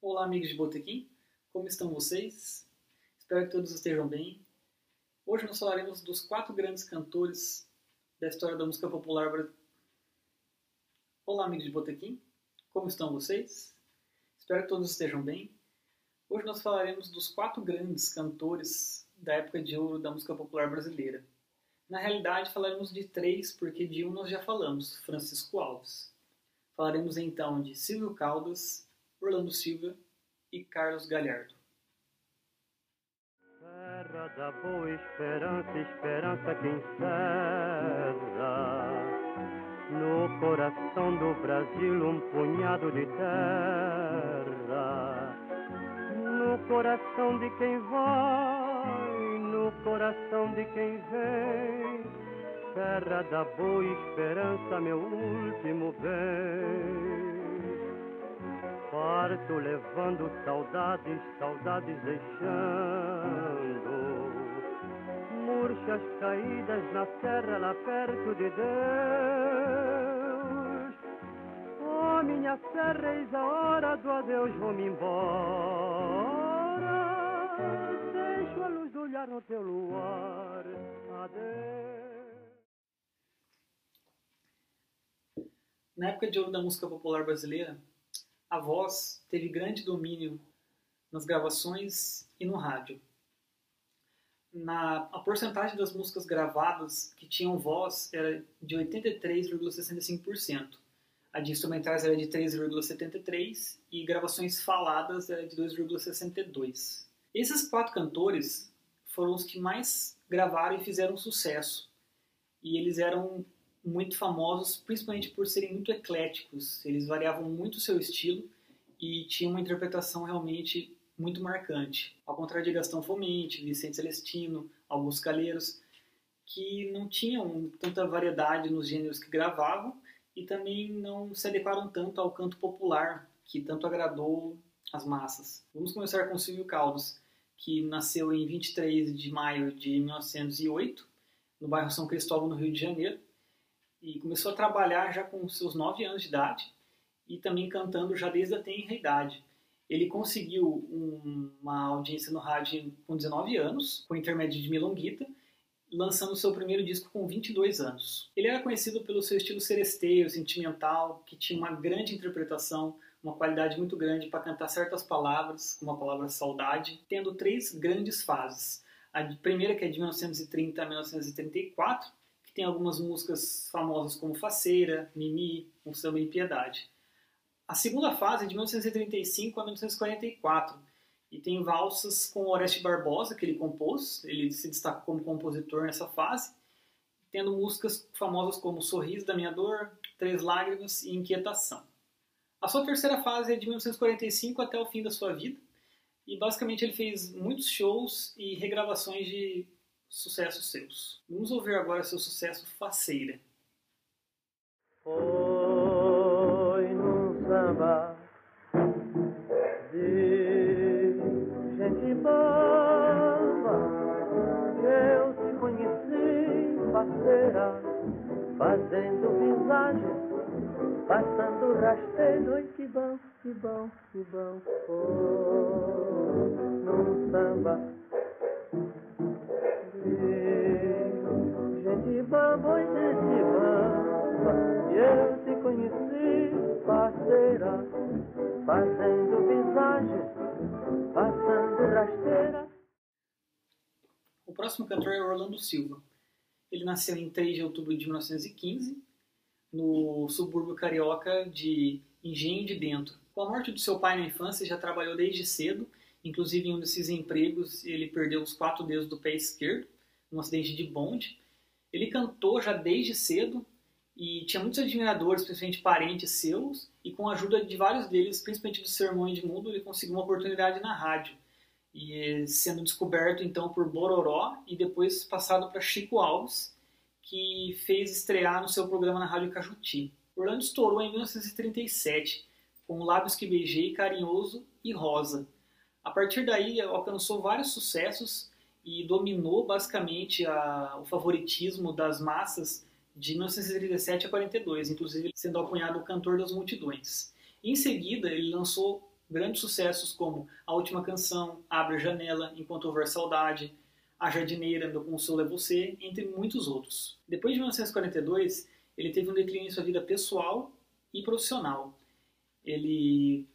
Olá, amigos de Botequim, como estão vocês? Espero que todos estejam bem. Hoje nós falaremos dos quatro grandes cantores da história da música popular brasileira. Olá, amigos de Botequim, como estão vocês? Espero que todos estejam bem. Hoje nós falaremos dos quatro grandes cantores da época de ouro da música popular brasileira. Na realidade, falaremos de três, porque de um nós já falamos, Francisco Alves. Falaremos então de Silvio Caldas, Orlando Silva e Carlos Galhardo. Terra da boa esperança, esperança que encerra no coração do Brasil um punhado de terra coração de quem vai, no coração de quem vem, terra da boa esperança, meu último bem. Parto levando saudades, saudades deixando, murchas caídas na terra lá perto de Deus. Oh, minha serra, eis a hora do adeus, vou-me embora olhar no teu luar. Adeus. Na época de ouro da música popular brasileira, a voz teve grande domínio nas gravações e no rádio. Na, a porcentagem das músicas gravadas que tinham voz era de 83,65%. A de instrumentais era de 3,73% e gravações faladas era de 2,62%. Esses quatro cantores foram os que mais gravaram e fizeram sucesso. E eles eram muito famosos principalmente por serem muito ecléticos. Eles variavam muito o seu estilo e tinham uma interpretação realmente muito marcante. Ao contrário de Gastão Fomente, Vicente Celestino, Augusto Calheiros, que não tinham tanta variedade nos gêneros que gravavam e também não se adequaram tanto ao canto popular, que tanto agradou as massas. Vamos começar com Silvio Caldas que nasceu em 23 de maio de 1908, no bairro São Cristóvão, no Rio de Janeiro, e começou a trabalhar já com seus 9 anos de idade e também cantando já desde a tenra idade. Ele conseguiu um, uma audiência no rádio com 19 anos, com intermédio de Milonguita, lançando seu primeiro disco com 22 anos. Ele era conhecido pelo seu estilo seresteiro, sentimental, que tinha uma grande interpretação, uma qualidade muito grande para cantar certas palavras, como a palavra saudade, tendo três grandes fases. A primeira, que é de 1930 a 1934, que tem algumas músicas famosas como Faceira, Mimi, Um Samba em Piedade. A segunda fase é de 1935 a 1944, e tem valsas com Oreste Barbosa, que ele compôs, ele se destacou como compositor nessa fase, tendo músicas famosas como Sorriso da Minha Dor, Três Lágrimas e Inquietação. A sua terceira fase é de 1945 até o fim da sua vida, e basicamente ele fez muitos shows e regravações de sucessos seus. Vamos ouvir agora seu sucesso Faceira. Foi num samba de gente boa eu te conheci, faceira, fazendo visagem Passando rasteiro, oi que bom, que bom, que bom foi num samba. Gente bamba, oi gente bamba E eu te conheci, parceira, fazendo visagem, passando rasteira. O próximo cantor é Orlando Silva. Ele nasceu em 3 de outubro de 1915 no subúrbio carioca de Engenho de Dentro. Com a morte do seu pai na infância, já trabalhou desde cedo, inclusive em um desses empregos ele perdeu os quatro dedos do pé esquerdo, num acidente de bonde. Ele cantou já desde cedo e tinha muitos admiradores, principalmente parentes seus, e com a ajuda de vários deles, principalmente do Sermão de Mundo, ele conseguiu uma oportunidade na rádio. E sendo descoberto então por Bororó e depois passado para Chico Alves, que fez estrear no seu programa na Rádio Cajuti. Orlando estourou em 1937 com Lábios que Beijei, Carinhoso e Rosa. A partir daí, alcançou vários sucessos e dominou basicamente a, o favoritismo das massas de 1937 a 42, inclusive sendo alcunhado o cantor das multidões. Em seguida, ele lançou grandes sucessos como A Última Canção, Abre a Janela, Enquanto Houver Saudade, A Jardineira, Meu Consolo é Você, entre muitos outros. Depois de 1942, ele teve um declínio em sua vida pessoal e profissional. Ele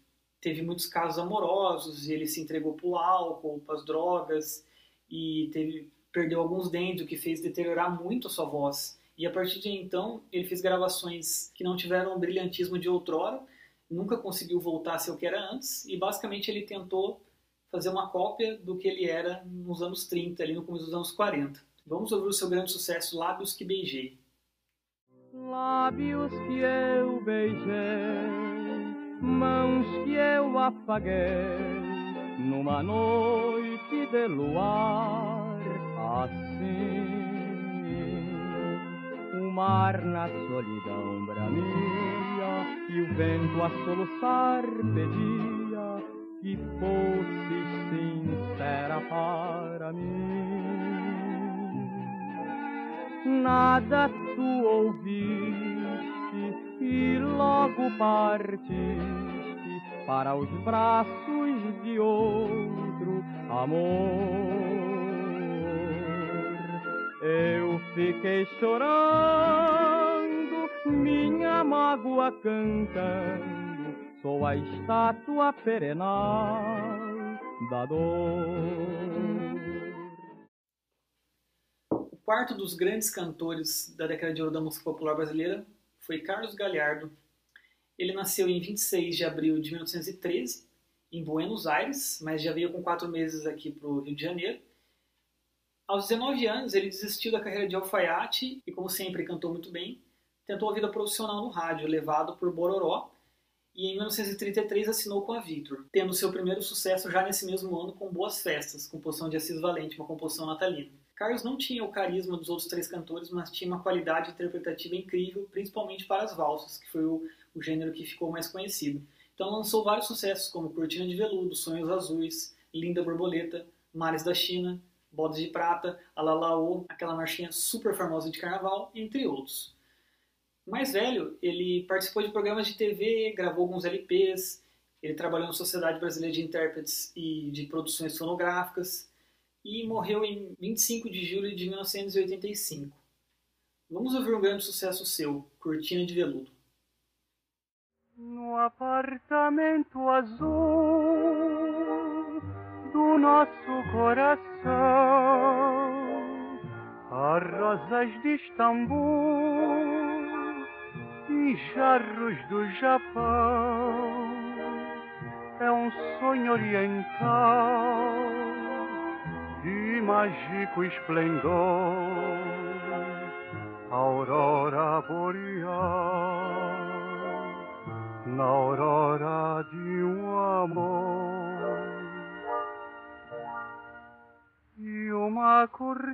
teve muitos casos amorosos, ele se entregou para o álcool, para as drogas, e teve, perdeu alguns dentes, o que fez deteriorar muito a sua voz. E a partir de então, ele fez gravações que não tiveram o brilhantismo de outrora, nunca conseguiu voltar a ser o que era antes, e basicamente ele tentou fazer uma cópia do que ele era nos anos 30, ali no começo dos anos 40. Vamos ouvir o seu grande sucesso, Lábios que Beijei. Lábios que eu beijei, mãos que eu apaguei, numa noite de luar assim. O mar na solidão bramia e o vento a soluçar pedia que fosse sincera para mim. Nada tu ouviste e logo partiste para os braços de outro amor. Eu fiquei chorando, minha mágoa cantando, sou a estátua perenal da dor. O quarto dos grandes cantores da década de ouro da música popular brasileira foi Carlos Galhardo. Ele nasceu em 26 de abril de 1913, em Buenos Aires, mas já veio com quatro meses aqui para o Rio de Janeiro. Aos 19 anos, ele desistiu da carreira de alfaiate e, como sempre, cantou muito bem. Tentou a vida profissional no rádio, levado por Bororó, e em 1933 assinou com a Victor, tendo seu primeiro sucesso já nesse mesmo ano com Boas Festas, composição de Assis Valente, uma composição natalina. Carlos não tinha o carisma dos outros três cantores, mas tinha uma qualidade interpretativa incrível, principalmente para as valsas, que foi o, o gênero que ficou mais conhecido. Então lançou vários sucessos como Cortina de Veludo, Sonhos Azuis, Linda Borboleta, Mares da China, Bodas de Prata, Alalaô, aquela marchinha super famosa de carnaval, entre outros. Mais velho, ele participou de programas de TV, gravou alguns LPs, ele trabalhou na Sociedade Brasileira de Intérpretes e de Produções Fonográficas e morreu em 25 de julho de 1985. Vamos ouvir um grande sucesso seu, Cortina de Veludo. No apartamento azul do nosso coração, há rosas de Istambul jarros do Japão. É um sonho oriental de mágico esplendor, aurora boreal, na aurora de um amor. E uma cortina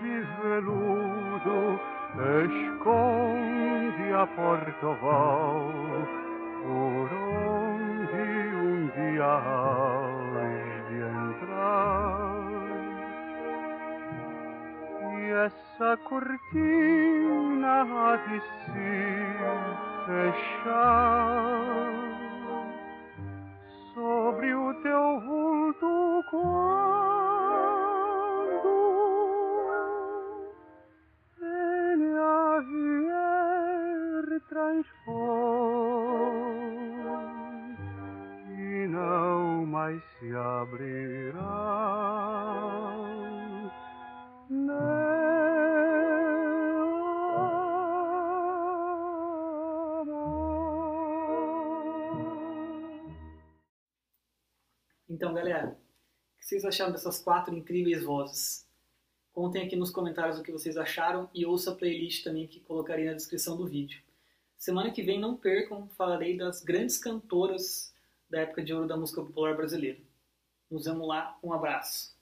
de veludo esconde a porta-val por onde um dia has de entrar. E essa cortina há de se fechar sobre o teu vulto quando Então, galera, o que vocês acharam dessas quatro incríveis vozes? Contem aqui nos comentários o que vocês acharam e ouça a playlist também que colocarei na descrição do vídeo. Semana que vem, não percam, falarei das grandes cantoras da época de ouro da música popular brasileira. Nos vemos lá, um abraço.